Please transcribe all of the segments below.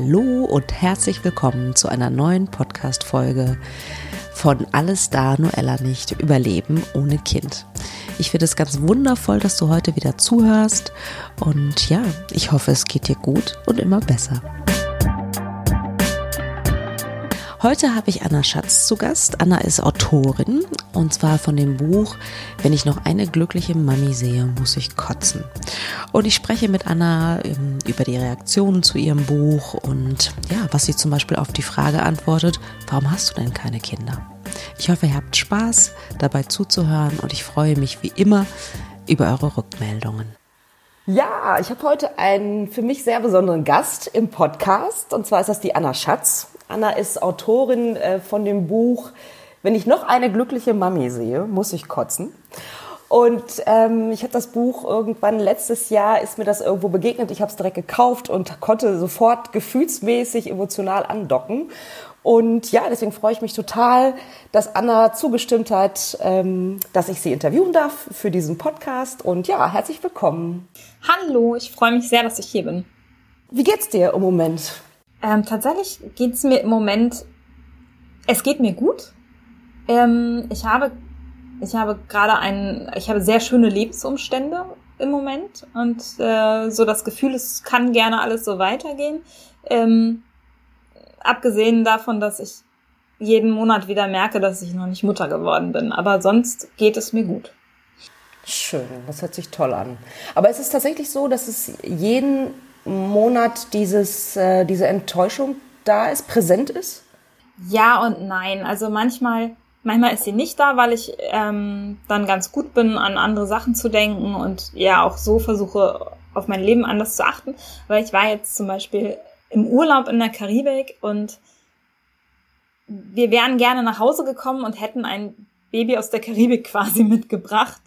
Hallo und herzlich willkommen zu einer neuen Podcast-Folge von Alles da, Noella nicht, Überleben ohne Kind. Ich finde es ganz wundervoll, dass du heute wieder zuhörst und ja, ich hoffe, es geht dir gut und immer besser. Heute habe ich Anna Schatz zu Gast. Anna ist Autorin und zwar von dem Buch Wenn ich noch eine glückliche Mami sehe, muss ich kotzen. Und ich spreche mit Anna ähm, über die Reaktionen zu ihrem Buch und ja, was sie zum Beispiel auf die Frage antwortet, warum hast du denn keine Kinder? Ich hoffe, ihr habt Spaß dabei zuzuhören und ich freue mich wie immer über eure Rückmeldungen. Ja, ich habe heute einen für mich sehr besonderen Gast im Podcast und zwar ist das die Anna Schatz. Anna ist Autorin äh, von dem Buch Wenn ich noch eine glückliche Mami sehe, muss ich kotzen. Und ähm, ich habe das Buch irgendwann letztes Jahr ist mir das irgendwo begegnet. Ich habe es direkt gekauft und konnte sofort gefühlsmäßig emotional andocken. Und ja, deswegen freue ich mich total, dass Anna zugestimmt hat, ähm, dass ich sie interviewen darf für diesen Podcast. Und ja, herzlich willkommen. Hallo, ich freue mich sehr, dass ich hier bin. Wie geht's dir im Moment? Ähm, tatsächlich geht's mir im Moment, es geht mir gut. Ähm, ich habe, ich habe gerade ein, ich habe sehr schöne Lebensumstände im Moment und äh, so das Gefühl, es kann gerne alles so weitergehen. Ähm, abgesehen davon, dass ich jeden Monat wieder merke, dass ich noch nicht Mutter geworden bin. Aber sonst geht es mir gut. Schön, das hört sich toll an. Aber es ist tatsächlich so, dass es jeden Monat dieses, äh, diese Enttäuschung da ist, präsent ist? Ja und nein. Also manchmal, manchmal ist sie nicht da, weil ich ähm, dann ganz gut bin, an andere Sachen zu denken und ja auch so versuche, auf mein Leben anders zu achten. Weil ich war jetzt zum Beispiel im Urlaub in der Karibik und wir wären gerne nach Hause gekommen und hätten ein Baby aus der Karibik quasi mitgebracht.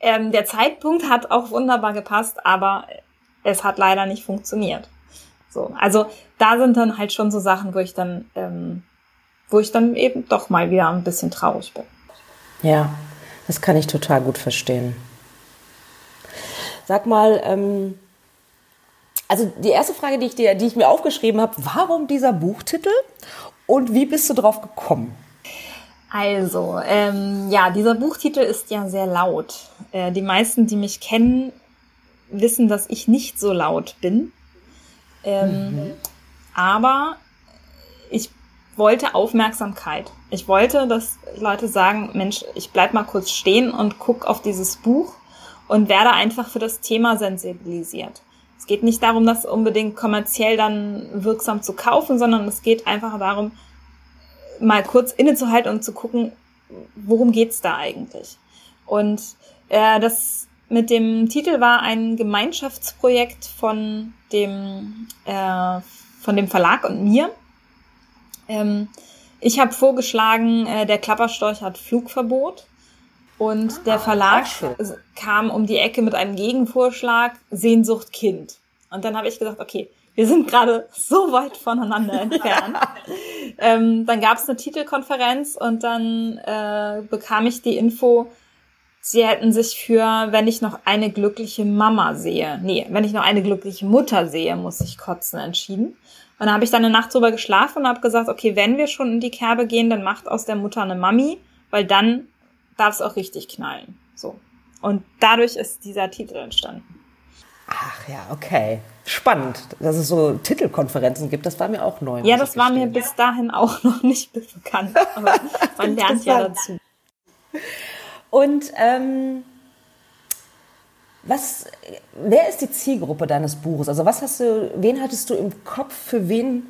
Ähm, der Zeitpunkt hat auch wunderbar gepasst, aber es hat leider nicht funktioniert. So, also da sind dann halt schon so Sachen, wo ich dann, ähm, wo ich dann eben doch mal wieder ein bisschen traurig bin. Ja, das kann ich total gut verstehen. Sag mal, ähm, also die erste Frage, die ich dir, die ich mir aufgeschrieben habe, warum dieser Buchtitel und wie bist du drauf gekommen? Also, ähm, ja, dieser Buchtitel ist ja sehr laut. Äh, die meisten, die mich kennen, wissen, dass ich nicht so laut bin. Ähm, mhm. Aber ich wollte Aufmerksamkeit. Ich wollte, dass Leute sagen, Mensch, ich bleib mal kurz stehen und guck auf dieses Buch und werde einfach für das Thema sensibilisiert. Es geht nicht darum, das unbedingt kommerziell dann wirksam zu kaufen, sondern es geht einfach darum, mal kurz innezuhalten und zu gucken, worum geht's da eigentlich. Und äh, das mit dem Titel war ein Gemeinschaftsprojekt von dem, äh, von dem Verlag und mir. Ähm, ich habe vorgeschlagen, äh, der Klapperstorch hat Flugverbot. Und ah, der Verlag kam um die Ecke mit einem Gegenvorschlag, Sehnsucht Kind. Und dann habe ich gesagt, okay, wir sind gerade so weit voneinander entfernt. ähm, dann gab es eine Titelkonferenz und dann äh, bekam ich die Info, sie hätten sich für, wenn ich noch eine glückliche Mama sehe, nee, wenn ich noch eine glückliche Mutter sehe, muss ich kotzen, entschieden. Und da habe ich dann eine Nacht drüber geschlafen und habe gesagt, okay, wenn wir schon in die Kerbe gehen, dann macht aus der Mutter eine Mami, weil dann darf es auch richtig knallen. So. Und dadurch ist dieser Titel entstanden. Ach ja, okay. Spannend, dass es so Titelkonferenzen gibt. Das war mir auch neu. Ja, das war mir bis dahin auch noch nicht bekannt. Aber man lernt ja dazu. Und ähm, was, wer ist die Zielgruppe deines Buches? Also was hast du, wen hattest du im Kopf? Für wen,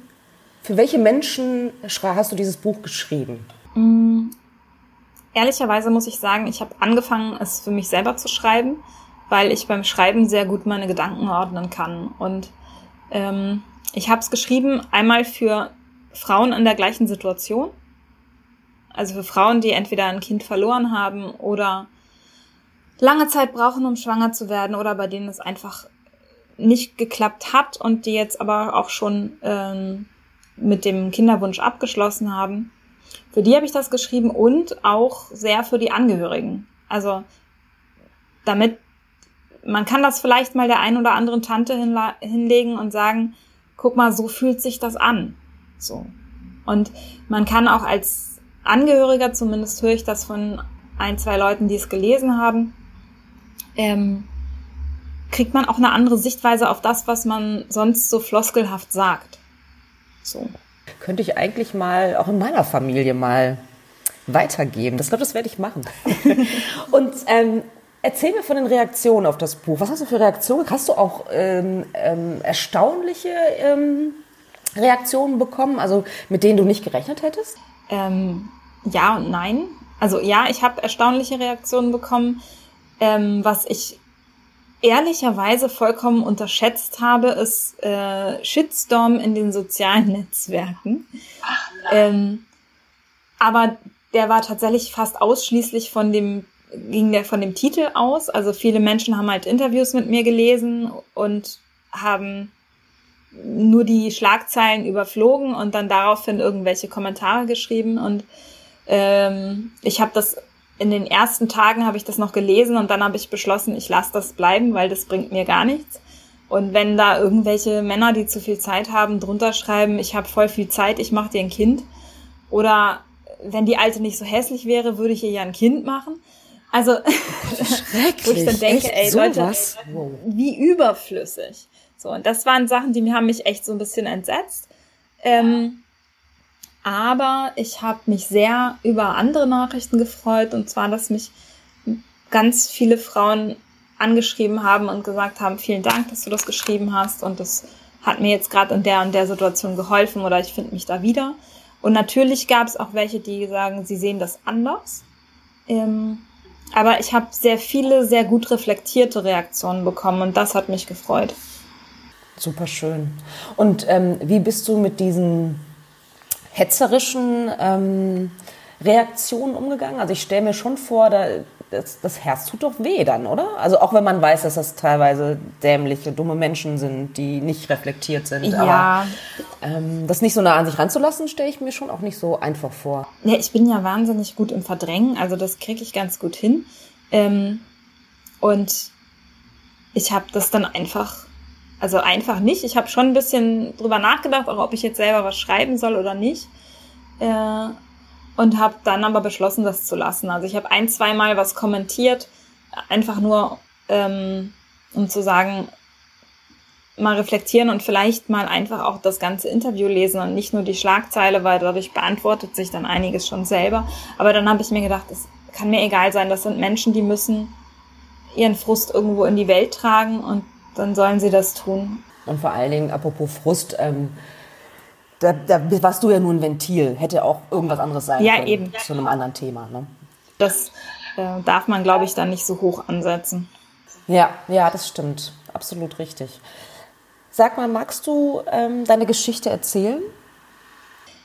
für welche Menschen hast du dieses Buch geschrieben? Mm, ehrlicherweise muss ich sagen, ich habe angefangen, es für mich selber zu schreiben, weil ich beim Schreiben sehr gut meine Gedanken ordnen kann. Und ähm, ich habe es geschrieben einmal für Frauen in der gleichen Situation also für Frauen, die entweder ein Kind verloren haben oder lange Zeit brauchen, um schwanger zu werden oder bei denen es einfach nicht geklappt hat und die jetzt aber auch schon ähm, mit dem Kinderwunsch abgeschlossen haben. Für die habe ich das geschrieben und auch sehr für die Angehörigen. Also damit man kann das vielleicht mal der ein oder anderen Tante hinlegen und sagen, guck mal, so fühlt sich das an. So. Und man kann auch als Angehöriger, zumindest höre ich das von ein, zwei Leuten, die es gelesen haben, ähm, kriegt man auch eine andere Sichtweise auf das, was man sonst so floskelhaft sagt. So. Könnte ich eigentlich mal auch in meiner Familie mal weitergeben. Das glaube, das werde ich machen. Und ähm, erzähl mir von den Reaktionen auf das Buch. Was hast du für Reaktionen? Hast du auch ähm, ähm, erstaunliche ähm, Reaktionen bekommen, also mit denen du nicht gerechnet hättest? Ähm, ja und nein. Also ja, ich habe erstaunliche Reaktionen bekommen. Ähm, was ich ehrlicherweise vollkommen unterschätzt habe, ist äh, Shitstorm in den sozialen Netzwerken. Ähm, aber der war tatsächlich fast ausschließlich von dem ging der von dem Titel aus. Also viele Menschen haben halt Interviews mit mir gelesen und haben nur die Schlagzeilen überflogen und dann daraufhin irgendwelche Kommentare geschrieben. Und ähm, ich habe das in den ersten Tagen habe ich das noch gelesen und dann habe ich beschlossen, ich lasse das bleiben, weil das bringt mir gar nichts. Und wenn da irgendwelche Männer, die zu viel Zeit haben, drunter schreiben, ich habe voll viel Zeit, ich mache dir ein Kind. Oder wenn die Alte nicht so hässlich wäre, würde ich ihr ja ein Kind machen. Also, wo ich dann denke, ey, Leute, wie überflüssig. So, und das waren Sachen, die haben mich echt so ein bisschen entsetzt. Ähm, aber ich habe mich sehr über andere Nachrichten gefreut. Und zwar, dass mich ganz viele Frauen angeschrieben haben und gesagt haben, vielen Dank, dass du das geschrieben hast. Und das hat mir jetzt gerade in der und der Situation geholfen oder ich finde mich da wieder. Und natürlich gab es auch welche, die sagen, sie sehen das anders. Ähm, aber ich habe sehr viele, sehr gut reflektierte Reaktionen bekommen und das hat mich gefreut. Super schön. Und ähm, wie bist du mit diesen hetzerischen ähm, Reaktionen umgegangen? Also ich stelle mir schon vor, da, das, das Herz tut doch weh dann, oder? Also auch wenn man weiß, dass das teilweise dämliche, dumme Menschen sind, die nicht reflektiert sind. Ja. Aber ähm, das nicht so nah an sich ranzulassen, stelle ich mir schon auch nicht so einfach vor. Ja, ich bin ja wahnsinnig gut im Verdrängen, also das kriege ich ganz gut hin. Ähm, und ich habe das dann einfach, also einfach nicht. Ich habe schon ein bisschen drüber nachgedacht, auch ob ich jetzt selber was schreiben soll oder nicht. Äh, und habe dann aber beschlossen, das zu lassen. Also ich habe ein, zweimal was kommentiert, einfach nur ähm, um zu sagen, mal reflektieren und vielleicht mal einfach auch das ganze Interview lesen und nicht nur die Schlagzeile, weil dadurch beantwortet sich dann einiges schon selber. Aber dann habe ich mir gedacht, es kann mir egal sein, das sind Menschen, die müssen ihren Frust irgendwo in die Welt tragen und dann sollen sie das tun. Und vor allen Dingen, apropos Frust, ähm, da, da warst du ja nur ein Ventil. Hätte auch irgendwas anderes sein ja, können. eben. Zu einem anderen Thema. Ne? Das äh, darf man, glaube ich, dann nicht so hoch ansetzen. Ja, ja, das stimmt. Absolut richtig. Sag mal, magst du ähm, deine Geschichte erzählen?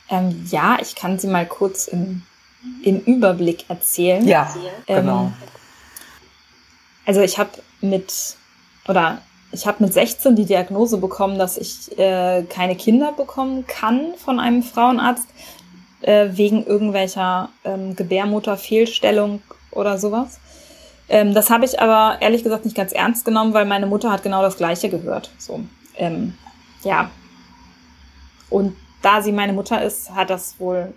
Ähm, ja, ich kann sie mal kurz im, im Überblick erzählen. Ja, genau. Ähm, also ich habe mit, oder ich habe mit 16 die Diagnose bekommen, dass ich äh, keine Kinder bekommen kann von einem Frauenarzt äh, wegen irgendwelcher ähm, Gebärmutterfehlstellung oder sowas. Ähm, das habe ich aber ehrlich gesagt nicht ganz ernst genommen, weil meine Mutter hat genau das Gleiche gehört. So, ähm, ja. Und da sie meine Mutter ist, hat das wohl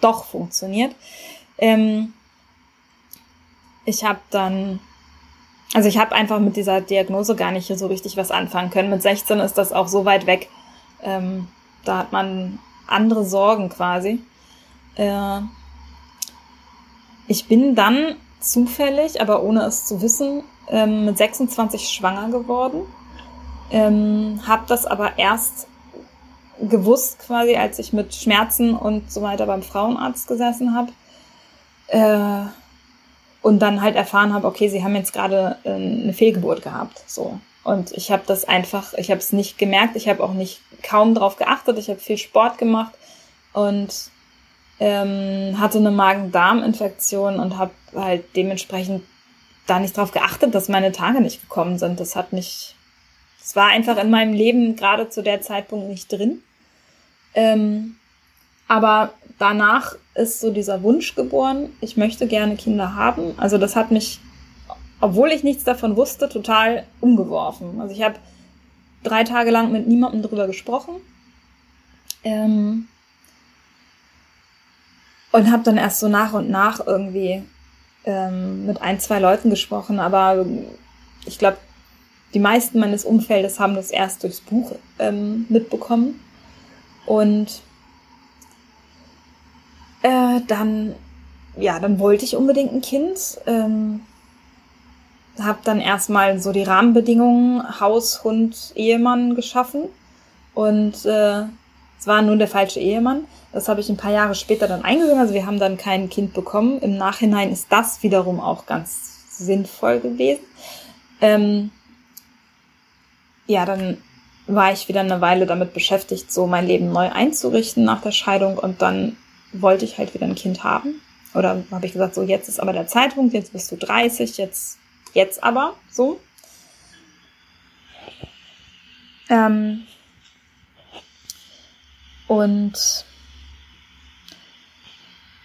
doch funktioniert. Ähm, ich habe dann also ich habe einfach mit dieser Diagnose gar nicht so richtig was anfangen können. Mit 16 ist das auch so weit weg. Ähm, da hat man andere Sorgen quasi. Äh, ich bin dann zufällig, aber ohne es zu wissen, ähm, mit 26 schwanger geworden. Ähm, habe das aber erst gewusst quasi, als ich mit Schmerzen und so weiter beim Frauenarzt gesessen habe. Äh, und dann halt erfahren habe, okay, sie haben jetzt gerade äh, eine Fehlgeburt gehabt, so. Und ich habe das einfach, ich habe es nicht gemerkt, ich habe auch nicht kaum drauf geachtet, ich habe viel Sport gemacht und ähm, hatte eine Magen-Darm-Infektion und habe halt dementsprechend da nicht drauf geachtet, dass meine Tage nicht gekommen sind. Das hat mich, es war einfach in meinem Leben gerade zu der Zeitpunkt nicht drin. Ähm, aber danach ist so dieser Wunsch geboren, ich möchte gerne Kinder haben. Also das hat mich, obwohl ich nichts davon wusste, total umgeworfen. Also ich habe drei Tage lang mit niemandem drüber gesprochen. Ähm, und habe dann erst so nach und nach irgendwie ähm, mit ein, zwei Leuten gesprochen. Aber ich glaube, die meisten meines Umfeldes haben das erst durchs Buch ähm, mitbekommen. Und äh, dann, ja, dann wollte ich unbedingt ein Kind. Ähm, habe dann erstmal so die Rahmenbedingungen Haus, Hund, Ehemann geschaffen. Und äh, es war nun der falsche Ehemann. Das habe ich ein paar Jahre später dann eingesehen. Also wir haben dann kein Kind bekommen. Im Nachhinein ist das wiederum auch ganz sinnvoll gewesen. Ähm, ja, dann war ich wieder eine Weile damit beschäftigt, so mein Leben neu einzurichten nach der Scheidung und dann wollte ich halt wieder ein Kind haben. Oder habe ich gesagt, so jetzt ist aber der Zeitpunkt, jetzt bist du 30, jetzt, jetzt aber so. Ähm, und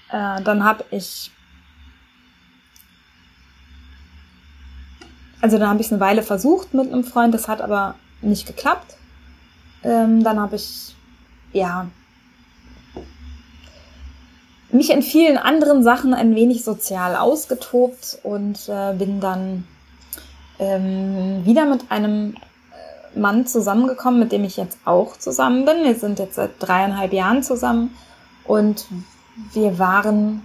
äh, dann habe ich, also dann habe ich es eine Weile versucht mit einem Freund, das hat aber nicht geklappt. Ähm, dann habe ich, ja, mich in vielen anderen Sachen ein wenig sozial ausgetobt und äh, bin dann ähm, wieder mit einem äh, Mann zusammengekommen, mit dem ich jetzt auch zusammen bin. Wir sind jetzt seit dreieinhalb Jahren zusammen und wir waren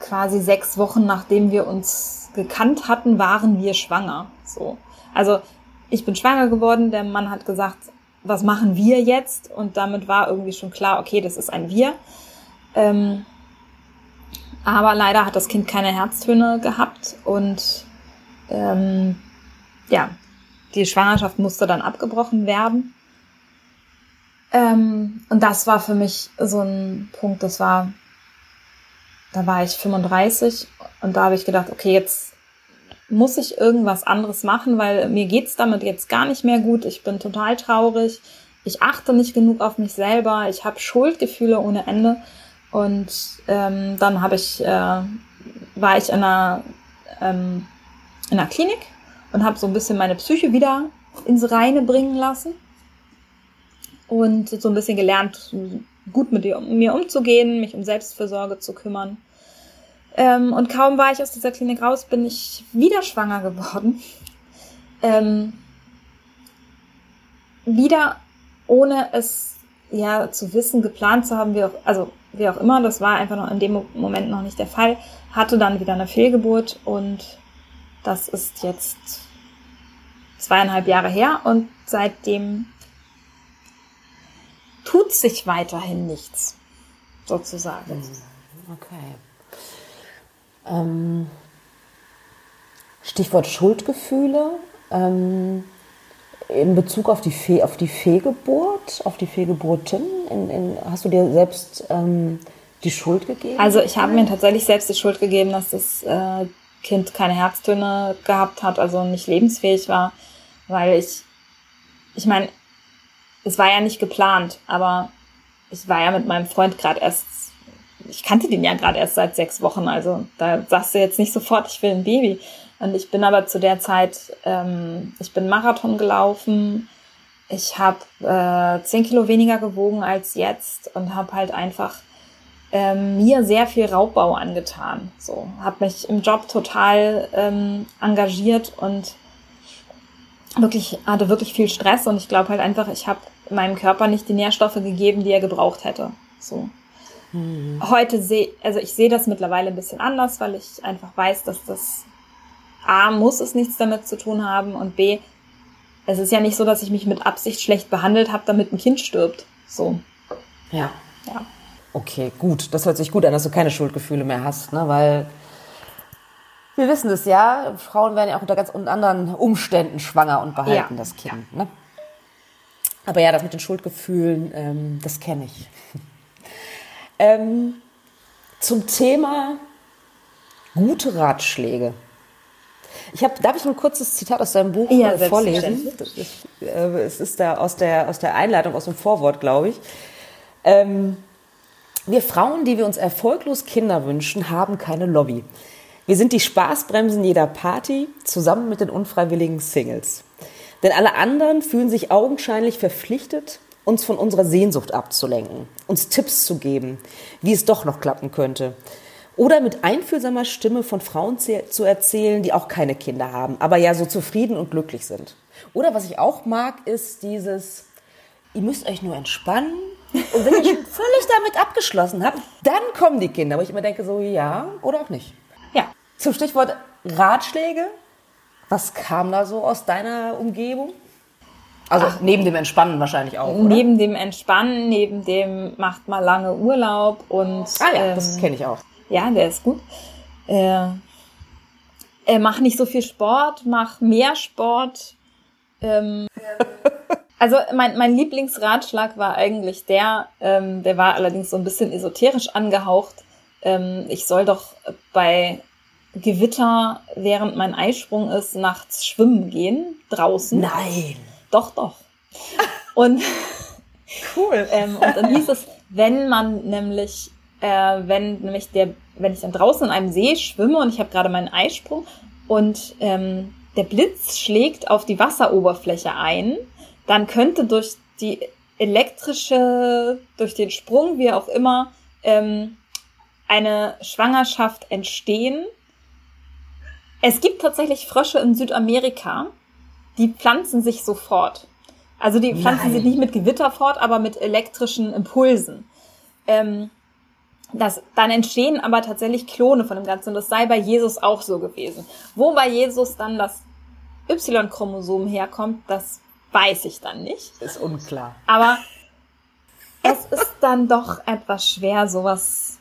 quasi sechs Wochen nachdem wir uns gekannt hatten, waren wir schwanger. So. Also ich bin schwanger geworden, der Mann hat gesagt, was machen wir jetzt? Und damit war irgendwie schon klar, okay, das ist ein Wir. Ähm, aber leider hat das Kind keine Herztöne gehabt und ähm, ja, die Schwangerschaft musste dann abgebrochen werden. Ähm, und das war für mich so ein Punkt, das war, da war ich 35 und da habe ich gedacht, okay, jetzt muss ich irgendwas anderes machen, weil mir geht's damit jetzt gar nicht mehr gut. Ich bin total traurig. Ich achte nicht genug auf mich selber. Ich habe Schuldgefühle ohne Ende. Und ähm, dann habe ich, äh, war ich in einer, ähm, in einer Klinik und habe so ein bisschen meine Psyche wieder ins Reine bringen lassen und so ein bisschen gelernt, gut mit mir umzugehen, mich um Selbstfürsorge zu kümmern. Ähm, und kaum war ich aus dieser Klinik raus, bin ich wieder schwanger geworden. Ähm, wieder ohne es ja zu wissen, geplant zu haben, wie auch, also wie auch immer, das war einfach noch in dem Moment noch nicht der Fall, hatte dann wieder eine Fehlgeburt und das ist jetzt zweieinhalb Jahre her und seitdem tut sich weiterhin nichts, sozusagen. Mhm. Okay. Ähm, Stichwort Schuldgefühle. Ähm, in Bezug auf die, Fee, auf die Fehlgeburt, auf die Fehlgeburten, in, in, hast du dir selbst ähm, die Schuld gegeben? Also ich habe mir tatsächlich selbst die Schuld gegeben, dass das äh, Kind keine Herztöne gehabt hat, also nicht lebensfähig war, weil ich, ich meine, es war ja nicht geplant, aber ich war ja mit meinem Freund gerade erst, ich kannte den ja gerade erst seit sechs Wochen, also da sagst du jetzt nicht sofort, ich will ein Baby. Und ich bin aber zu der Zeit, ähm, ich bin Marathon gelaufen, ich habe äh, 10 Kilo weniger gewogen als jetzt und habe halt einfach ähm, mir sehr viel Raubbau angetan. So, habe mich im Job total ähm, engagiert und wirklich hatte wirklich viel Stress und ich glaube halt einfach, ich habe meinem Körper nicht die Nährstoffe gegeben, die er gebraucht hätte. So. Mhm. Heute sehe, also ich sehe das mittlerweile ein bisschen anders, weil ich einfach weiß, dass das A, muss es nichts damit zu tun haben und B, es ist ja nicht so, dass ich mich mit Absicht schlecht behandelt habe, damit ein Kind stirbt. So. Ja. Ja. Okay, gut. Das hört sich gut an, dass du keine Schuldgefühle mehr hast, ne? Weil wir wissen es ja, Frauen werden ja auch unter ganz anderen Umständen schwanger und behalten ja. das Kind. Ja. Ne? Aber ja, das mit den Schuldgefühlen, ähm, das kenne ich. ähm, zum Thema gute Ratschläge. Ich habe, darf ich ein kurzes Zitat aus deinem Buch ja, äh, vorlesen? Ist, äh, es ist da aus der, aus der Einleitung, aus dem Vorwort, glaube ich. Ähm, wir Frauen, die wir uns erfolglos Kinder wünschen, haben keine Lobby. Wir sind die Spaßbremsen jeder Party, zusammen mit den unfreiwilligen Singles. Denn alle anderen fühlen sich augenscheinlich verpflichtet, uns von unserer Sehnsucht abzulenken, uns Tipps zu geben, wie es doch noch klappen könnte. Oder mit einfühlsamer Stimme von Frauen zu erzählen, die auch keine Kinder haben, aber ja so zufrieden und glücklich sind. Oder was ich auch mag, ist dieses, ihr müsst euch nur entspannen. Und wenn ihr schon völlig damit abgeschlossen habt, dann kommen die Kinder. Wo ich immer denke, so ja oder auch nicht. Ja. Zum Stichwort Ratschläge. Was kam da so aus deiner Umgebung? Also Ach, neben dem Entspannen wahrscheinlich auch. Oder? Neben dem Entspannen, neben dem macht mal lange Urlaub und. Ah ja, ähm, das kenne ich auch. Ja, der ist gut. Äh, äh, mach nicht so viel Sport, mach mehr Sport. Ähm, also mein, mein Lieblingsratschlag war eigentlich der, ähm, der war allerdings so ein bisschen esoterisch angehaucht. Ähm, ich soll doch bei Gewitter, während mein Eisprung ist, nachts schwimmen gehen, draußen. Nein. Doch, doch. Und cool. ähm, und dann hieß es, wenn man nämlich, äh, wenn nämlich der, wenn ich dann draußen in einem See schwimme und ich habe gerade meinen Eisprung und ähm, der Blitz schlägt auf die Wasseroberfläche ein, dann könnte durch die elektrische, durch den Sprung, wie auch immer, ähm, eine Schwangerschaft entstehen es gibt tatsächlich Frösche in Südamerika, die pflanzen sich sofort. Also die pflanzen Nein. sich nicht mit Gewitter fort, aber mit elektrischen Impulsen. Ähm, das, dann entstehen aber tatsächlich Klone von dem Ganzen und das sei bei Jesus auch so gewesen. Wo bei Jesus dann das Y-Chromosom herkommt, das weiß ich dann nicht. Ist unklar. Aber es ist dann doch etwas schwer, sowas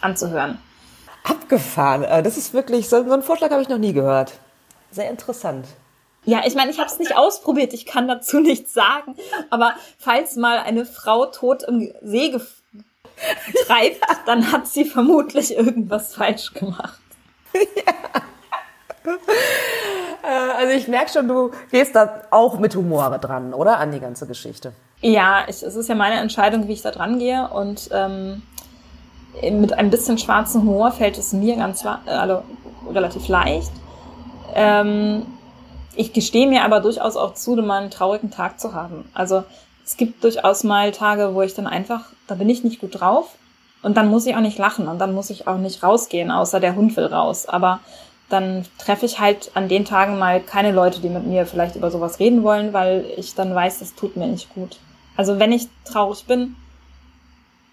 anzuhören. Abgefahren. Äh, das ist wirklich, so einen Vorschlag habe ich noch nie gehört. Sehr interessant. Ja, ich meine, ich habe es nicht ausprobiert, ich kann dazu nichts sagen. Aber falls mal eine Frau tot im See treibt, dann hat sie vermutlich irgendwas falsch gemacht. Ja. Äh, also ich merke schon, du gehst da auch mit Humor dran, oder? An die ganze Geschichte. Ja, ich, es ist ja meine Entscheidung, wie ich da dran gehe. Und ähm, mit ein bisschen schwarzem Humor fällt es mir ganz also relativ leicht. Ähm, ich gestehe mir aber durchaus auch zu, mal einen traurigen Tag zu haben. Also es gibt durchaus mal Tage, wo ich dann einfach, da bin ich nicht gut drauf und dann muss ich auch nicht lachen und dann muss ich auch nicht rausgehen, außer der Hund will raus. Aber dann treffe ich halt an den Tagen mal keine Leute, die mit mir vielleicht über sowas reden wollen, weil ich dann weiß, das tut mir nicht gut. Also wenn ich traurig bin,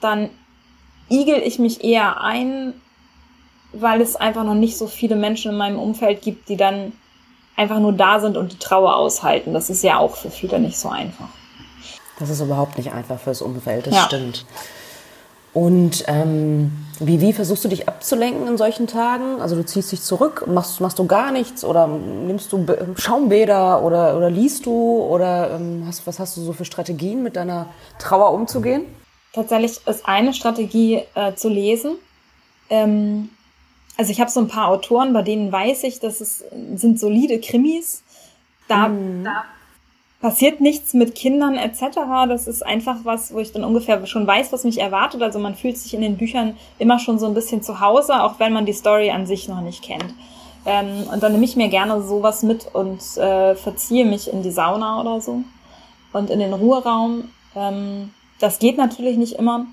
dann igel ich mich eher ein, weil es einfach noch nicht so viele Menschen in meinem Umfeld gibt, die dann einfach nur da sind und die Trauer aushalten. Das ist ja auch für viele nicht so einfach. Das ist überhaupt nicht einfach fürs Umfeld, das ja. stimmt. Und ähm, wie, wie versuchst du dich abzulenken in solchen Tagen? Also du ziehst dich zurück, machst, machst du gar nichts oder nimmst du Schaumbäder oder, oder liest du oder ähm, hast, was hast du so für Strategien, mit deiner Trauer umzugehen? tatsächlich ist eine Strategie äh, zu lesen. Ähm, also ich habe so ein paar Autoren, bei denen weiß ich, dass es sind solide Krimis. Da, mhm. da passiert nichts mit Kindern etc. Das ist einfach was, wo ich dann ungefähr schon weiß, was mich erwartet. Also man fühlt sich in den Büchern immer schon so ein bisschen zu Hause, auch wenn man die Story an sich noch nicht kennt. Ähm, und dann nehme ich mir gerne sowas mit und äh, verziehe mich in die Sauna oder so und in den Ruheraum. Ähm, das geht natürlich nicht immer.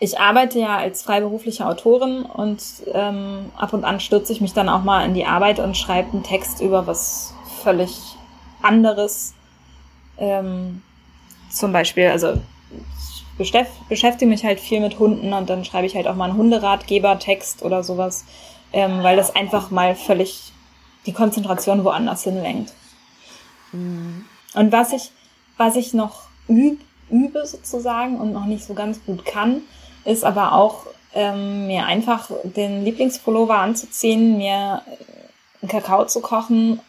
Ich arbeite ja als freiberufliche Autorin und ähm, ab und an stürze ich mich dann auch mal in die Arbeit und schreibe einen Text über was völlig anderes. Ähm, zum Beispiel, also ich beschäftige mich halt viel mit Hunden und dann schreibe ich halt auch mal einen Hunderatgeber-Text oder sowas, ähm, weil das einfach mal völlig die Konzentration woanders hinlenkt. Mhm. Und was ich, was ich noch übe, übe sozusagen und noch nicht so ganz gut kann, ist aber auch ähm, mir einfach den Lieblingspullover anzuziehen, mir einen Kakao zu kochen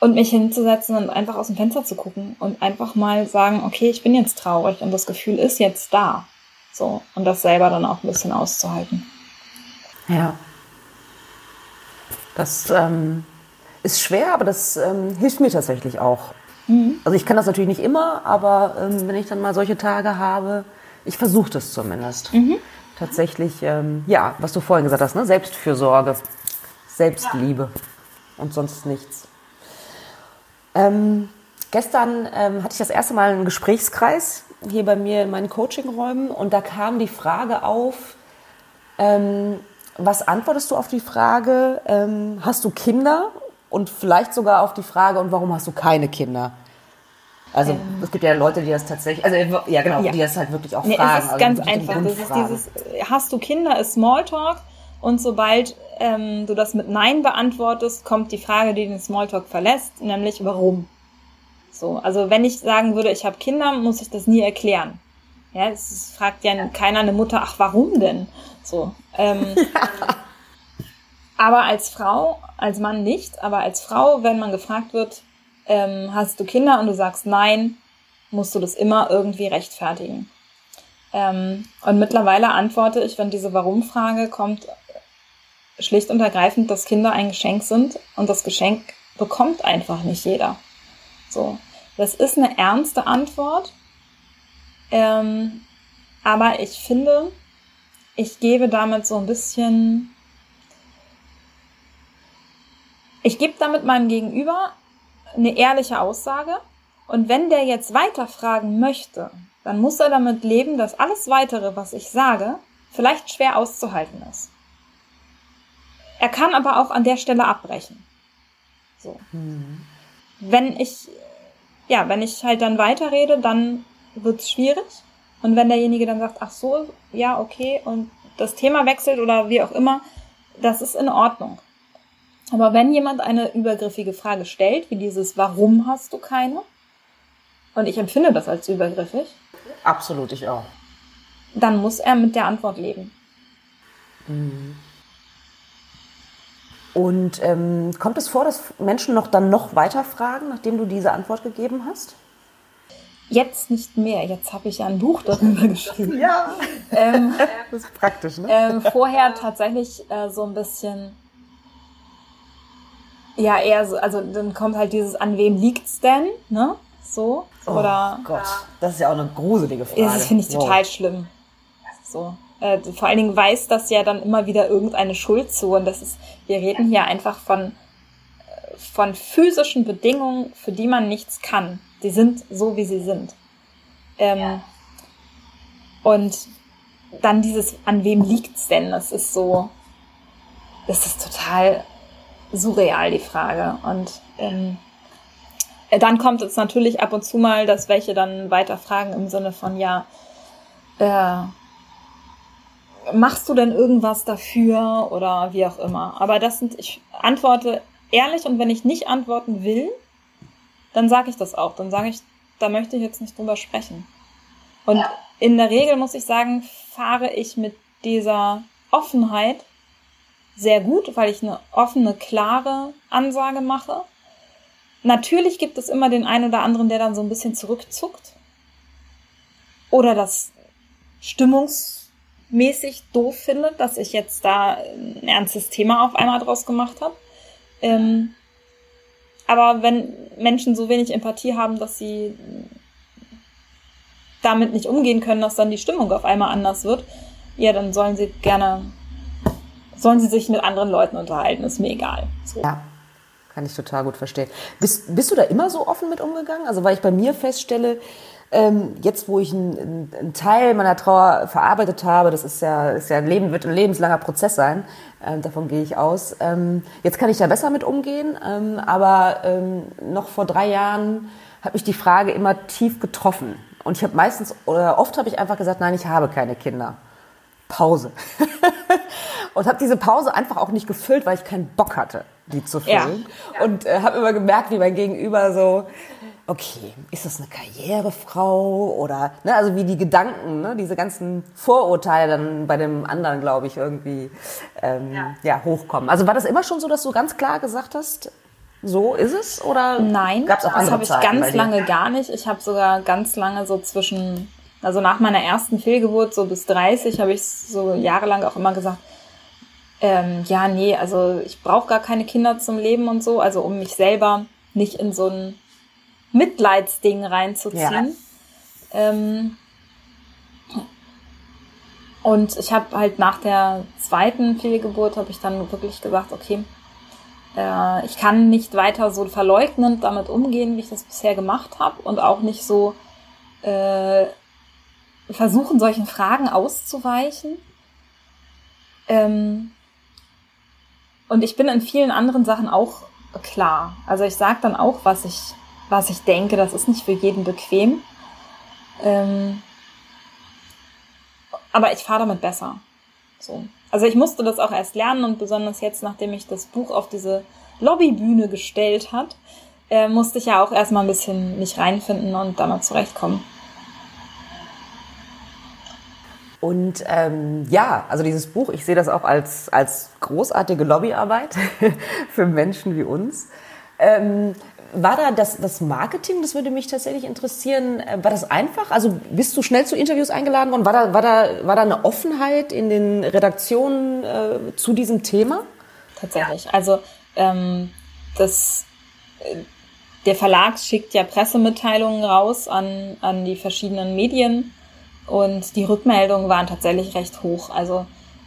und mich hinzusetzen und einfach aus dem Fenster zu gucken und einfach mal sagen, okay, ich bin jetzt traurig und das Gefühl ist jetzt da. So, und das selber dann auch ein bisschen auszuhalten. Ja. Das ähm, ist schwer, aber das ähm, hilft mir tatsächlich auch. Mhm. Also ich kann das natürlich nicht immer, aber ähm, wenn ich dann mal solche Tage habe, ich versuche das zumindest. Mhm. Tatsächlich, ähm, ja, was du vorhin gesagt hast, ne? Selbstfürsorge, Selbstliebe ja. und sonst nichts. Ähm, gestern ähm, hatte ich das erste Mal einen Gesprächskreis hier bei mir in meinen Coachingräumen und da kam die Frage auf, ähm, was antwortest du auf die Frage, ähm, hast du Kinder? Und vielleicht sogar auf die Frage, und warum hast du keine Kinder? Also es gibt ja Leute, die das tatsächlich, also ja genau, ja. die das halt wirklich auch nee, fragen. Es ist also ganz einfach. Das ist dieses, hast du Kinder, ist Smalltalk. Und sobald ähm, du das mit Nein beantwortest, kommt die Frage, die den Smalltalk verlässt, nämlich warum. So, also wenn ich sagen würde, ich habe Kinder, muss ich das nie erklären. Ja, es fragt ja keiner eine Mutter, ach, warum denn? So. Ähm, aber als Frau, als Mann nicht, aber als Frau, wenn man gefragt wird, ähm, hast du Kinder und du sagst nein, musst du das immer irgendwie rechtfertigen. Ähm, und mittlerweile antworte ich, wenn diese Warum-Frage kommt, schlicht und ergreifend, dass Kinder ein Geschenk sind und das Geschenk bekommt einfach nicht jeder. So. Das ist eine ernste Antwort. Ähm, aber ich finde, ich gebe damit so ein bisschen, ich gebe damit meinem Gegenüber eine ehrliche Aussage. Und wenn der jetzt weiterfragen möchte, dann muss er damit leben, dass alles weitere, was ich sage, vielleicht schwer auszuhalten ist. Er kann aber auch an der Stelle abbrechen. So. Mhm. Wenn ich, ja, wenn ich halt dann weiterrede, dann wird's schwierig. Und wenn derjenige dann sagt, ach so, ja, okay, und das Thema wechselt oder wie auch immer, das ist in Ordnung. Aber wenn jemand eine übergriffige Frage stellt, wie dieses Warum hast du keine? Und ich empfinde das als übergriffig. Absolut, ich auch. Dann muss er mit der Antwort leben. Mhm. Und ähm, kommt es vor, dass Menschen noch dann noch weiter fragen, nachdem du diese Antwort gegeben hast? Jetzt nicht mehr. Jetzt habe ich ja ein Buch darüber geschrieben. Ja. Ähm, das ist praktisch, ne? Ähm, vorher tatsächlich äh, so ein bisschen. Ja, eher so, also dann kommt halt dieses, an wem liegt's denn, ne? So. Oh Oder, Gott, das ist ja auch eine gruselige Frage. Das finde ich total wow. schlimm. So äh, vor allen Dingen weist das ja dann immer wieder irgendeine Schuld zu. Und das ist, wir reden hier einfach von, äh, von physischen Bedingungen, für die man nichts kann. Die sind so, wie sie sind. Ähm, ja. Und dann dieses, an wem liegt's denn? Das ist so, das ist total surreal, die Frage. Und ähm, dann kommt es natürlich ab und zu mal, dass welche dann weiter fragen im Sinne von, ja, äh, machst du denn irgendwas dafür oder wie auch immer. Aber das sind, ich antworte ehrlich und wenn ich nicht antworten will, dann sage ich das auch. Dann sage ich, da möchte ich jetzt nicht drüber sprechen. Und ja. in der Regel muss ich sagen, fahre ich mit dieser Offenheit sehr gut, weil ich eine offene, klare Ansage mache. Natürlich gibt es immer den einen oder anderen, der dann so ein bisschen zurückzuckt. Oder das Stimmungs mäßig doof finde, dass ich jetzt da ein ernstes Thema auf einmal draus gemacht habe. Ähm, aber wenn Menschen so wenig Empathie haben, dass sie damit nicht umgehen können, dass dann die Stimmung auf einmal anders wird, ja, dann sollen sie gerne, sollen sie sich mit anderen Leuten unterhalten, ist mir egal. So. Ja, kann ich total gut verstehen. Bist, bist du da immer so offen mit umgegangen? Also, weil ich bei mir feststelle, jetzt, wo ich einen, einen, Teil meiner Trauer verarbeitet habe, das ist ja, ist ja ein Leben, wird ein lebenslanger Prozess sein, ähm, davon gehe ich aus. Ähm, jetzt kann ich da besser mit umgehen, ähm, aber ähm, noch vor drei Jahren hat mich die Frage immer tief getroffen. Und ich habe meistens, oder oft habe ich einfach gesagt, nein, ich habe keine Kinder. Pause. und habe diese Pause einfach auch nicht gefüllt, weil ich keinen Bock hatte, die zu füllen. Ja. Und äh, habe immer gemerkt, wie mein Gegenüber so, okay, ist das eine Karrierefrau oder, ne, also wie die Gedanken, ne, diese ganzen Vorurteile dann bei dem anderen, glaube ich, irgendwie ähm, ja. ja. hochkommen. Also war das immer schon so, dass du ganz klar gesagt hast, so ist es oder Nein, gab's auch das habe ich Zeiten ganz lange gar nicht. Ich habe sogar ganz lange so zwischen, also nach meiner ersten Fehlgeburt so bis 30 habe ich so jahrelang auch immer gesagt, ähm, ja, nee, also ich brauche gar keine Kinder zum Leben und so, also um mich selber nicht in so ein Mitleidsding reinzuziehen. Ja. Ähm, und ich habe halt nach der zweiten Fehlgeburt habe ich dann wirklich gesagt, okay, äh, ich kann nicht weiter so verleugnend damit umgehen, wie ich das bisher gemacht habe und auch nicht so äh, versuchen, solchen Fragen auszuweichen. Ähm, und ich bin in vielen anderen Sachen auch klar. Also ich sage dann auch, was ich, was ich denke. Das ist nicht für jeden bequem. Ähm, aber ich fahre damit besser. So. Also ich musste das auch erst lernen und besonders jetzt, nachdem ich das Buch auf diese Lobbybühne gestellt hat, äh, musste ich ja auch erstmal ein bisschen mich reinfinden und damit zurechtkommen. Und ähm, ja, also dieses Buch, ich sehe das auch als, als großartige Lobbyarbeit für Menschen wie uns. Ähm, war da das, das Marketing, das würde mich tatsächlich interessieren, äh, war das einfach? Also bist du schnell zu Interviews eingeladen worden? War da, war da, war da eine Offenheit in den Redaktionen äh, zu diesem Thema? Tatsächlich. Also ähm, das, äh, der Verlag schickt ja Pressemitteilungen raus an, an die verschiedenen Medien und die Rückmeldungen waren tatsächlich recht hoch. Also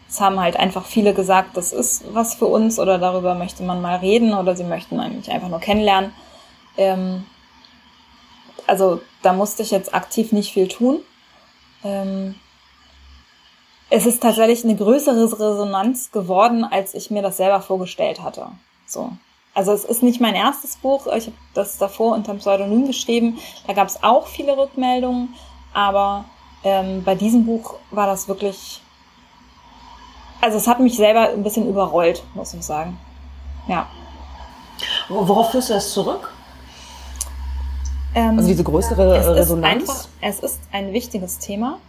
es haben halt einfach viele gesagt, das ist was für uns oder darüber möchte man mal reden oder sie möchten mich einfach nur kennenlernen. Ähm, also da musste ich jetzt aktiv nicht viel tun. Ähm, es ist tatsächlich eine größere Resonanz geworden, als ich mir das selber vorgestellt hatte. So. Also es ist nicht mein erstes Buch. Ich habe das davor unter dem Pseudonym geschrieben. Da gab es auch viele Rückmeldungen, aber ähm, bei diesem Buch war das wirklich, also es hat mich selber ein bisschen überrollt, muss ich sagen. Ja. Worauf führst du das zurück? Ähm, also diese größere es Resonanz? Ist einfach, es ist ein wichtiges Thema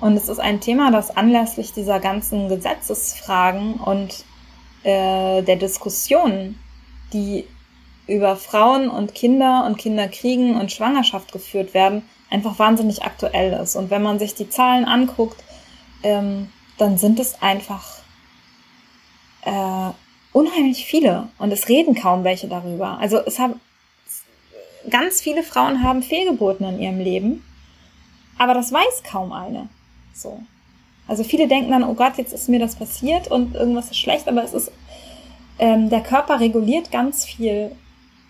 und es ist ein Thema, das anlässlich dieser ganzen Gesetzesfragen und äh, der Diskussion, die über Frauen und Kinder und Kinderkriegen und Schwangerschaft geführt werden, einfach wahnsinnig aktuell ist. Und wenn man sich die Zahlen anguckt, ähm, dann sind es einfach äh, unheimlich viele. Und es reden kaum welche darüber. Also es haben ganz viele Frauen haben Fehlgeburten in ihrem Leben, aber das weiß kaum eine. So. Also viele denken dann, oh Gott, jetzt ist mir das passiert und irgendwas ist schlecht, aber es ist, ähm, der Körper reguliert ganz viel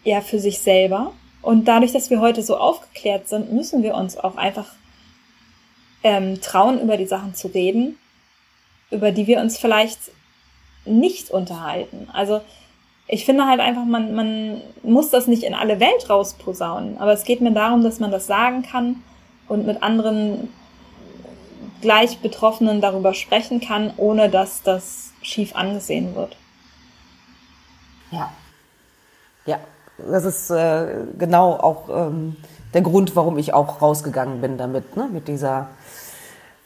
eher für sich selber und dadurch, dass wir heute so aufgeklärt sind, müssen wir uns auch einfach ähm, trauen, über die Sachen zu reden, über die wir uns vielleicht nicht unterhalten. Also ich finde halt einfach, man, man muss das nicht in alle Welt rausposaunen, aber es geht mir darum, dass man das sagen kann und mit anderen gleich Betroffenen darüber sprechen kann, ohne dass das schief angesehen wird. Ja. Ja, das ist äh, genau auch ähm, der Grund, warum ich auch rausgegangen bin damit, ne? mit dieser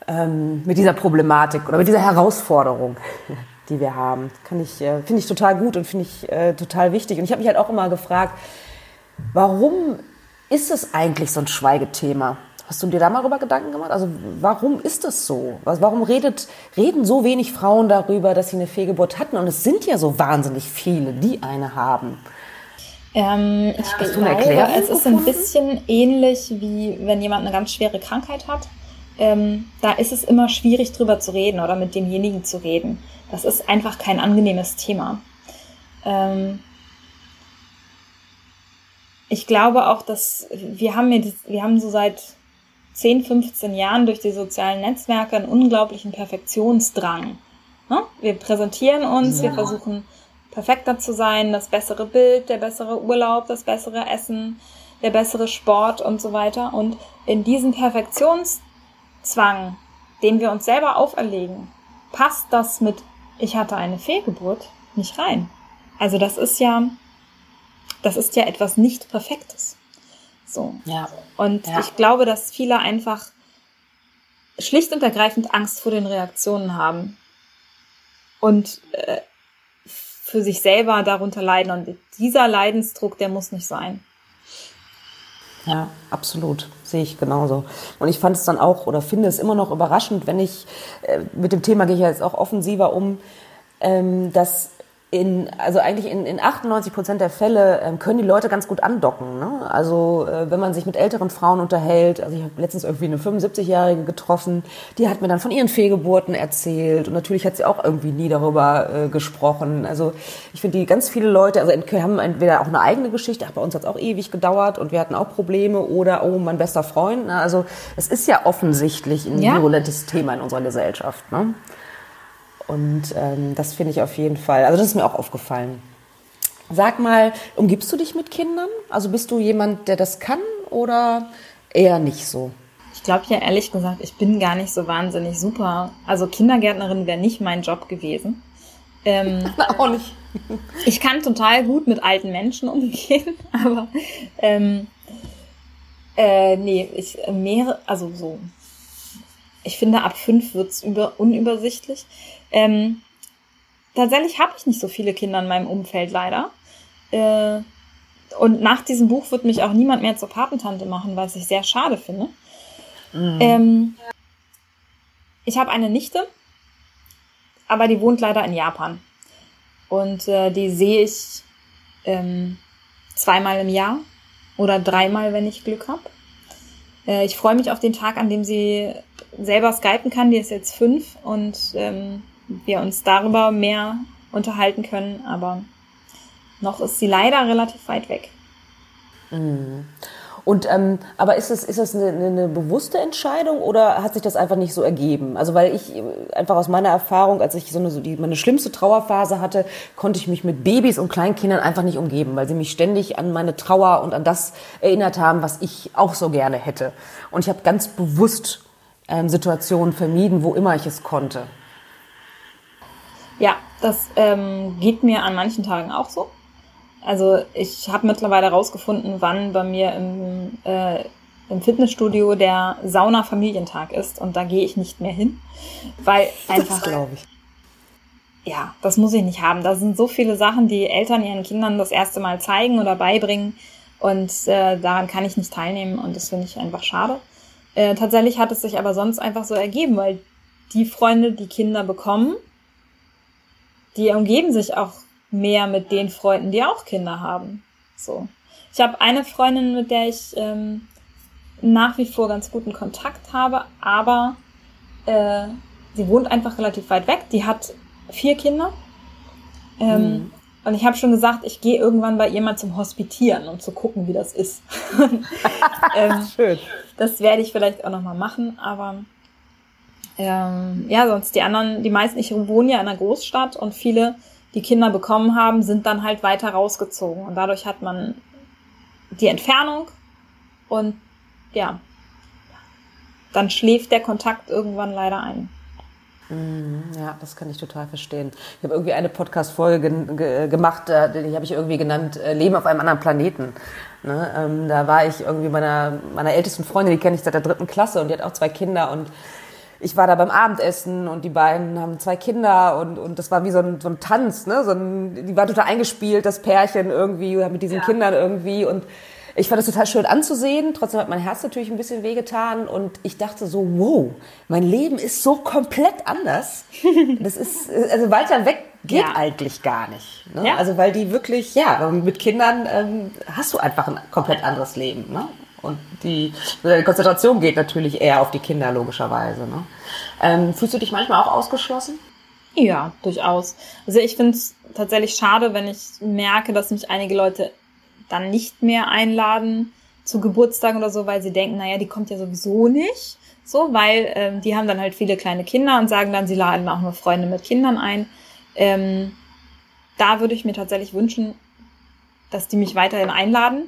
ähm, mit dieser Problematik oder mit dieser Herausforderung, die wir haben. Kann ich äh, finde ich total gut und finde ich äh, total wichtig. Und ich habe mich halt auch immer gefragt, warum ist es eigentlich so ein Schweigethema? Hast du dir da mal darüber Gedanken gemacht? Also warum ist das so? Warum redet, reden so wenig Frauen darüber, dass sie eine Fehlgeburt hatten? Und es sind ja so wahnsinnig viele, die eine haben. Ähm, ich Hast glaube, es ist ein bisschen ähnlich wie wenn jemand eine ganz schwere Krankheit hat. Ähm, da ist es immer schwierig drüber zu reden oder mit demjenigen zu reden. Das ist einfach kein angenehmes Thema. Ähm, ich glaube auch, dass wir haben, wir haben so seit 10, 15 Jahren durch die sozialen Netzwerke einen unglaublichen Perfektionsdrang. Ne? Wir präsentieren uns, ja. wir versuchen perfekter zu sein, das bessere Bild, der bessere Urlaub, das bessere Essen, der bessere Sport und so weiter. Und in diesen Perfektionszwang, den wir uns selber auferlegen, passt das mit ich hatte eine Fehlgeburt nicht rein. Also das ist ja, das ist ja etwas nicht Perfektes. So. Ja. Und ja. ich glaube, dass viele einfach schlicht und ergreifend Angst vor den Reaktionen haben. Und äh, für sich selber darunter leiden. Und dieser Leidensdruck, der muss nicht sein. Ja, absolut. Sehe ich genauso. Und ich fand es dann auch oder finde es immer noch überraschend, wenn ich, äh, mit dem Thema gehe ich jetzt auch offensiver um, ähm, dass in, also eigentlich in, in 98 Prozent der Fälle ähm, können die Leute ganz gut andocken. Ne? Also äh, wenn man sich mit älteren Frauen unterhält, also ich habe letztens irgendwie eine 75-Jährige getroffen, die hat mir dann von ihren Fehlgeburten erzählt und natürlich hat sie auch irgendwie nie darüber äh, gesprochen. Also ich finde, die ganz viele Leute, also haben entweder auch eine eigene Geschichte, ach, bei uns hat es auch ewig gedauert und wir hatten auch Probleme oder oh, mein bester Freund. Ne? Also es ist ja offensichtlich ein ja. virulentes Thema in unserer Gesellschaft. Ne? Und ähm, das finde ich auf jeden Fall, also das ist mir auch aufgefallen. Sag mal, umgibst du dich mit Kindern? Also bist du jemand, der das kann oder eher nicht so? Ich glaube ja ehrlich gesagt, ich bin gar nicht so wahnsinnig super. Also Kindergärtnerin wäre nicht mein Job gewesen. Ähm, auch nicht. ich kann total gut mit alten Menschen umgehen, aber ähm, äh, nee, ich mehr, also so. Ich finde, ab fünf wird's über, unübersichtlich. Ähm, tatsächlich habe ich nicht so viele Kinder in meinem Umfeld leider. Äh, und nach diesem Buch wird mich auch niemand mehr zur Patentante machen, was ich sehr schade finde. Mhm. Ähm, ich habe eine Nichte, aber die wohnt leider in Japan. Und äh, die sehe ich ähm, zweimal im Jahr oder dreimal, wenn ich Glück habe. Äh, ich freue mich auf den Tag, an dem sie selber skypen kann. Die ist jetzt fünf und ähm, wir uns darüber mehr unterhalten können, aber noch ist sie leider relativ weit weg. Mhm. Und ähm, aber ist es ist das eine, eine bewusste Entscheidung oder hat sich das einfach nicht so ergeben? Also weil ich einfach aus meiner Erfahrung, als ich so eine so die meine schlimmste Trauerphase hatte, konnte ich mich mit Babys und Kleinkindern einfach nicht umgeben, weil sie mich ständig an meine Trauer und an das erinnert haben, was ich auch so gerne hätte. Und ich habe ganz bewusst ähm, Situationen vermieden, wo immer ich es konnte. Ja, das ähm, geht mir an manchen Tagen auch so. Also ich habe mittlerweile rausgefunden, wann bei mir im, äh, im Fitnessstudio der Sauna-Familientag ist und da gehe ich nicht mehr hin, weil einfach glaube ich. Ja, das muss ich nicht haben. Da sind so viele Sachen, die Eltern ihren Kindern das erste Mal zeigen oder beibringen und äh, daran kann ich nicht teilnehmen und das finde ich einfach schade. Äh, tatsächlich hat es sich aber sonst einfach so ergeben, weil die Freunde, die Kinder bekommen, die umgeben sich auch mehr mit den Freunden, die auch Kinder haben. So. Ich habe eine Freundin, mit der ich ähm, nach wie vor ganz guten Kontakt habe, aber äh, sie wohnt einfach relativ weit weg. Die hat vier Kinder. Ähm, mhm. Und ich habe schon gesagt, ich gehe irgendwann bei ihr mal zum Hospitieren, um zu gucken, wie das ist. ähm, Schön. Das werde ich vielleicht auch nochmal machen, aber ähm, ja, sonst die anderen, die meisten, ich wohne ja in einer Großstadt und viele, die Kinder bekommen haben, sind dann halt weiter rausgezogen. Und dadurch hat man die Entfernung und ja, dann schläft der Kontakt irgendwann leider ein. Mhm, ja, das kann ich total verstehen. Ich habe irgendwie eine Podcast-Folge ge gemacht, äh, die habe ich irgendwie genannt, äh, Leben auf einem anderen Planeten. Ne? Ähm, da war ich irgendwie meiner, meiner ältesten Freundin, die kenne ich seit der dritten Klasse und die hat auch zwei Kinder und ich war da beim Abendessen und die beiden haben zwei Kinder und, und das war wie so ein, so ein Tanz, ne? So ein, die war total eingespielt, das Pärchen irgendwie mit diesen ja. Kindern irgendwie und ich fand es total schön anzusehen. Trotzdem hat mein Herz natürlich ein bisschen wehgetan und ich dachte so, wow, mein Leben ist so komplett anders. Das ist, also weiter weg geht ja. eigentlich gar nicht. Ne? Ja. Also weil die wirklich, ja, mit Kindern ähm, hast du einfach ein komplett anderes Leben. Ne? Und die, die Konzentration geht natürlich eher auf die Kinder, logischerweise. Ne? Ähm, fühlst du dich manchmal auch ausgeschlossen? Ja, durchaus. Also ich finde es tatsächlich schade, wenn ich merke, dass mich einige Leute dann nicht mehr einladen zu Geburtstagen oder so, weil sie denken, naja, die kommt ja sowieso nicht. So, weil ähm, die haben dann halt viele kleine Kinder und sagen dann, sie laden auch nur Freunde mit Kindern ein. Ähm, da würde ich mir tatsächlich wünschen, dass die mich weiterhin einladen.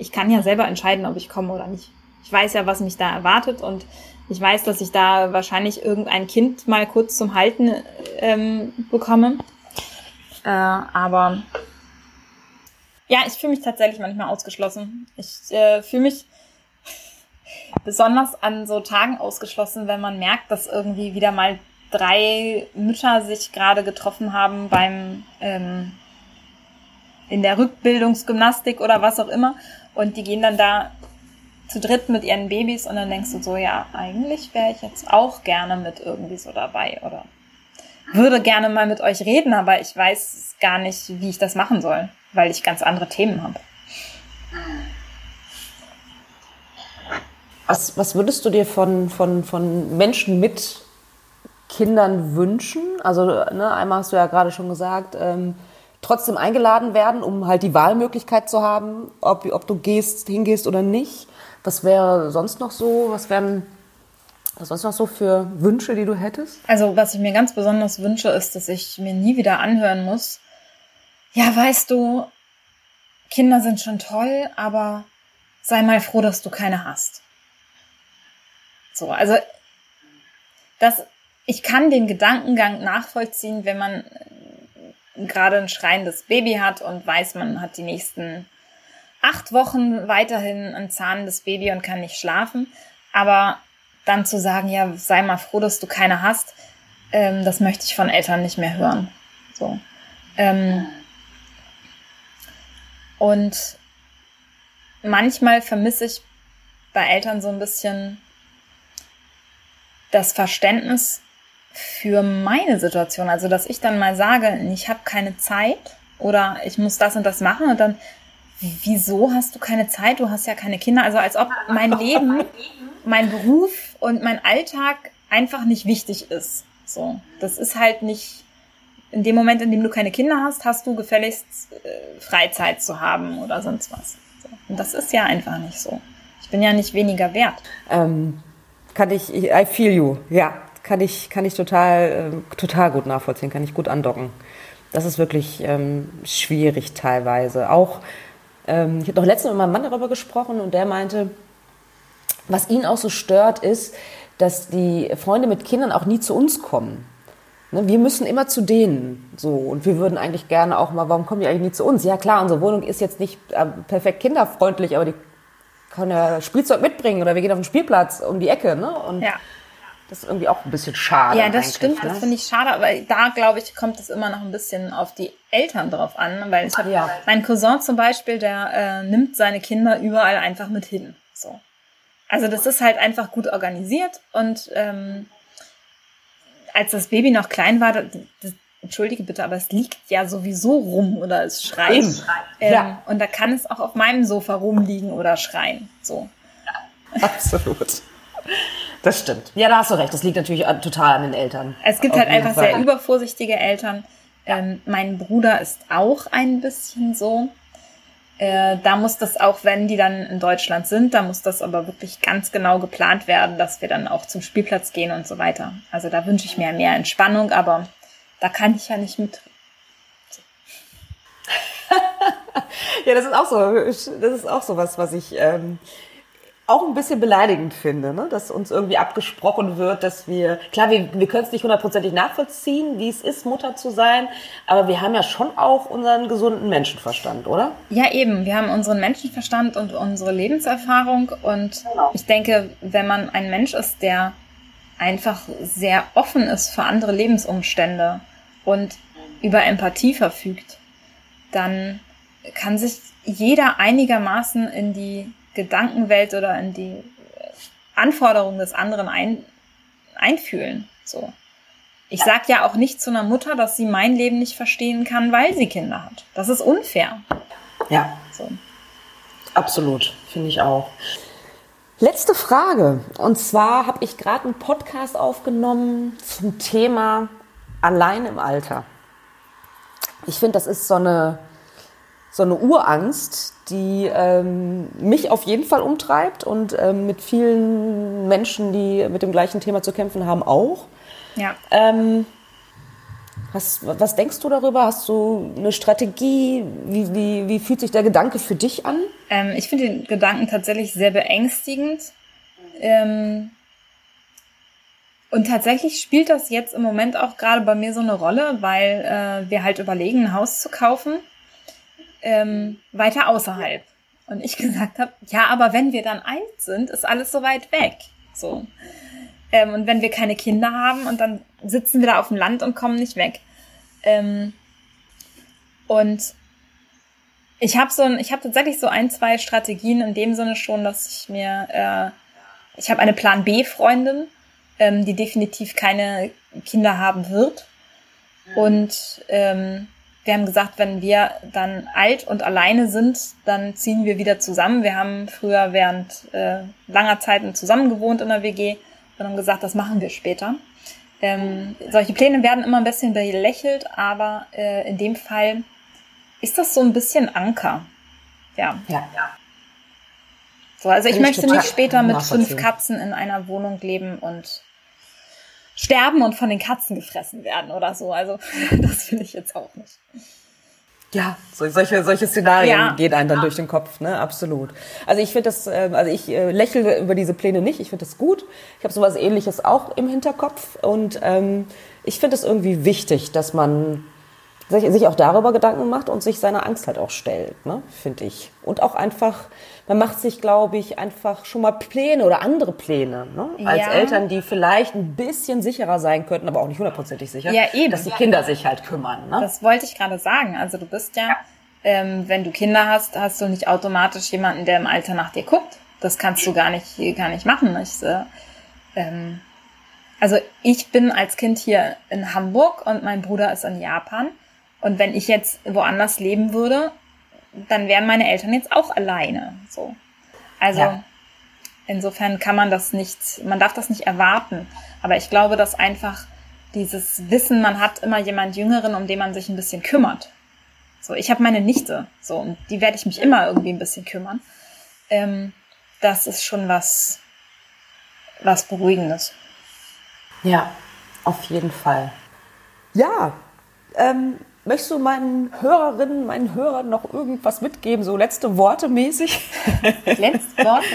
Ich kann ja selber entscheiden, ob ich komme oder nicht. Ich weiß ja, was mich da erwartet und ich weiß, dass ich da wahrscheinlich irgendein Kind mal kurz zum Halten ähm, bekomme. Äh, aber ja, ich fühle mich tatsächlich manchmal ausgeschlossen. Ich äh, fühle mich besonders an so Tagen ausgeschlossen, wenn man merkt, dass irgendwie wieder mal drei Mütter sich gerade getroffen haben beim ähm, in der Rückbildungsgymnastik oder was auch immer und die gehen dann da zu dritt mit ihren Babys und dann denkst du so, ja, eigentlich wäre ich jetzt auch gerne mit irgendwie so dabei oder würde gerne mal mit euch reden, aber ich weiß gar nicht, wie ich das machen soll, weil ich ganz andere Themen habe. Was, was würdest du dir von, von, von Menschen mit Kindern wünschen? Also ne, einmal hast du ja gerade schon gesagt, ähm, trotzdem eingeladen werden, um halt die Wahlmöglichkeit zu haben, ob, ob du gehst, hingehst oder nicht. Was wäre sonst noch so? Was wären was sonst noch so für Wünsche, die du hättest? Also was ich mir ganz besonders wünsche, ist, dass ich mir nie wieder anhören muss. Ja, weißt du, Kinder sind schon toll, aber sei mal froh, dass du keine hast. So, also das, ich kann den Gedankengang nachvollziehen, wenn man gerade ein schreiendes Baby hat und weiß, man hat die nächsten acht Wochen weiterhin ein zahnendes Baby und kann nicht schlafen. Aber dann zu sagen, ja, sei mal froh, dass du keine hast, ähm, das möchte ich von Eltern nicht mehr hören. So. Ähm, und manchmal vermisse ich bei Eltern so ein bisschen das Verständnis für meine Situation. Also, dass ich dann mal sage, ich habe keine Zeit oder ich muss das und das machen und dann, wieso hast du keine Zeit? Du hast ja keine Kinder. Also, als ob mein Leben, mein Beruf und mein Alltag einfach nicht wichtig ist. So, das ist halt nicht, in dem Moment, in dem du keine Kinder hast, hast du gefälligst äh, Freizeit zu haben oder sonst was. So. Und das ist ja einfach nicht so. Ich bin ja nicht weniger wert. Ähm, kann ich, I feel you, ja, kann ich, kann ich total, äh, total gut nachvollziehen, kann ich gut andocken. Das ist wirklich ähm, schwierig teilweise. Auch, ähm, ich habe noch letztens mit meinem Mann darüber gesprochen und der meinte, was ihn auch so stört, ist, dass die Freunde mit Kindern auch nie zu uns kommen. Ne, wir müssen immer zu denen. So. Und wir würden eigentlich gerne auch mal, warum kommen die eigentlich nie zu uns? Ja klar, unsere Wohnung ist jetzt nicht äh, perfekt kinderfreundlich, aber die kann ja Spielzeug mitbringen oder wir gehen auf den Spielplatz um die Ecke, ne? Und ja. Das ist irgendwie auch ein bisschen schade. Ja, das stimmt, ne? das finde ich schade, aber da glaube ich, kommt es immer noch ein bisschen auf die Eltern drauf an, weil ich habe ja. mein Cousin zum Beispiel, der äh, nimmt seine Kinder überall einfach mit hin. So. Also das ist halt einfach gut organisiert und ähm, als das Baby noch klein war, das, das, entschuldige bitte, aber es liegt ja sowieso rum oder es schreit. Ähm, ja. Und da kann es auch auf meinem Sofa rumliegen oder schreien. So. Absolut. Das stimmt. Ja, da hast du recht. Das liegt natürlich total an den Eltern. Es gibt halt einfach Fall. sehr übervorsichtige Eltern. Ähm, mein Bruder ist auch ein bisschen so. Äh, da muss das auch, wenn die dann in Deutschland sind, da muss das aber wirklich ganz genau geplant werden, dass wir dann auch zum Spielplatz gehen und so weiter. Also da wünsche ich mir mehr Entspannung, aber da kann ich ja nicht mit. ja, das ist auch so. Das ist auch so was, was ich ähm, auch ein bisschen beleidigend finde, ne? dass uns irgendwie abgesprochen wird, dass wir, klar, wir, wir können es nicht hundertprozentig nachvollziehen, wie es ist, Mutter zu sein, aber wir haben ja schon auch unseren gesunden Menschenverstand, oder? Ja, eben. Wir haben unseren Menschenverstand und unsere Lebenserfahrung und genau. ich denke, wenn man ein Mensch ist, der einfach sehr offen ist für andere Lebensumstände und über Empathie verfügt, dann kann sich jeder einigermaßen in die Gedankenwelt oder in die Anforderungen des anderen ein, einfühlen. So. Ich sag ja auch nicht zu einer Mutter, dass sie mein Leben nicht verstehen kann, weil sie Kinder hat. Das ist unfair. Ja. So. Absolut, finde ich auch. Letzte Frage. Und zwar habe ich gerade einen Podcast aufgenommen zum Thema allein im Alter. Ich finde, das ist so eine, so eine Urangst, die ähm, mich auf jeden Fall umtreibt und ähm, mit vielen Menschen, die mit dem gleichen Thema zu kämpfen haben, auch. Ja. Ähm, was, was denkst du darüber? Hast du eine Strategie? Wie, wie, wie fühlt sich der Gedanke für dich an? Ähm, ich finde den Gedanken tatsächlich sehr beängstigend. Ähm, und tatsächlich spielt das jetzt im Moment auch gerade bei mir so eine Rolle, weil äh, wir halt überlegen, ein Haus zu kaufen, ähm, weiter außerhalb. Und ich gesagt habe, ja, aber wenn wir dann alt sind, ist alles so weit weg. So. Ähm, und wenn wir keine Kinder haben und dann sitzen wir da auf dem Land und kommen nicht weg. Ähm, und ich habe so ein, ich habe tatsächlich so ein, zwei Strategien in dem Sinne schon, dass ich mir, äh, ich habe eine Plan B Freundin, ähm, die definitiv keine Kinder haben wird. Und ähm, wir haben gesagt, wenn wir dann alt und alleine sind, dann ziehen wir wieder zusammen. Wir haben früher während äh, langer Zeiten zusammen gewohnt in der WG und haben gesagt, das machen wir später. Ähm, solche Pläne werden immer ein bisschen belächelt, aber äh, in dem Fall ist das so ein bisschen Anker. Ja. ja. So, also ich, ich möchte nicht später mit fünf Katzen in einer Wohnung leben und sterben und von den Katzen gefressen werden oder so. Also das will ich jetzt auch nicht. Ja, so, solche, solche Szenarien ja. gehen einem dann ja. durch den Kopf, ne? Absolut. Also ich finde das, äh, also ich äh, lächle über diese Pläne nicht. Ich finde das gut. Ich habe sowas Ähnliches auch im Hinterkopf und ähm, ich finde es irgendwie wichtig, dass man sich auch darüber Gedanken macht und sich seiner Angst halt auch stellt, ne? Finde ich. Und auch einfach man macht sich, glaube ich, einfach schon mal Pläne oder andere Pläne. Ne? Als ja. Eltern, die vielleicht ein bisschen sicherer sein könnten, aber auch nicht hundertprozentig sicher, ja, eben. dass die Kinder sich halt kümmern. Ne? Das wollte ich gerade sagen. Also du bist ja, ähm, wenn du Kinder hast, hast du nicht automatisch jemanden, der im Alter nach dir guckt. Das kannst du gar nicht, gar nicht machen. Ich, äh, ähm, also ich bin als Kind hier in Hamburg und mein Bruder ist in Japan. Und wenn ich jetzt woanders leben würde, dann wären meine Eltern jetzt auch alleine. So. Also ja. insofern kann man das nicht, man darf das nicht erwarten. Aber ich glaube, dass einfach dieses Wissen, man hat immer jemand Jüngeren, um den man sich ein bisschen kümmert. So, ich habe meine Nichte, so, und die werde ich mich immer irgendwie ein bisschen kümmern. Ähm, das ist schon was, was Beruhigendes. Ja, auf jeden Fall. Ja, ähm, Möchtest du meinen Hörerinnen, meinen Hörern noch irgendwas mitgeben, so letzte Worte mäßig? letzte Worte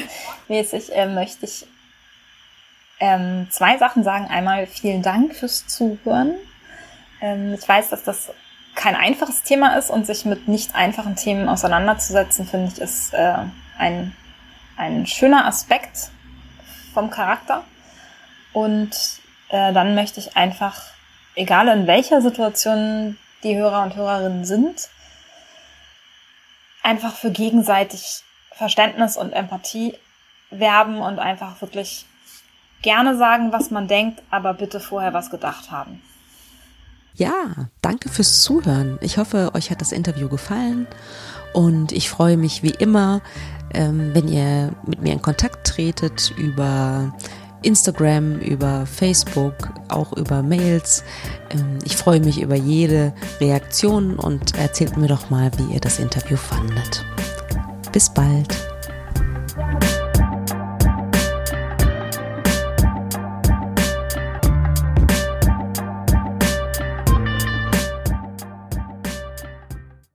mäßig äh, möchte ich ähm, zwei Sachen sagen. Einmal vielen Dank fürs Zuhören. Ähm, ich weiß, dass das kein einfaches Thema ist und sich mit nicht einfachen Themen auseinanderzusetzen, finde ich, ist äh, ein, ein schöner Aspekt vom Charakter. Und äh, dann möchte ich einfach, egal in welcher Situation die Hörer und Hörerinnen sind, einfach für gegenseitig Verständnis und Empathie werben und einfach wirklich gerne sagen, was man denkt, aber bitte vorher was gedacht haben. Ja, danke fürs Zuhören. Ich hoffe, euch hat das Interview gefallen und ich freue mich wie immer, ähm, wenn ihr mit mir in Kontakt tretet über Instagram, über Facebook, auch über Mails. Ähm, ich freue mich über jede Reaktion und erzählt mir doch mal, wie ihr das Interview fandet. Bis bald.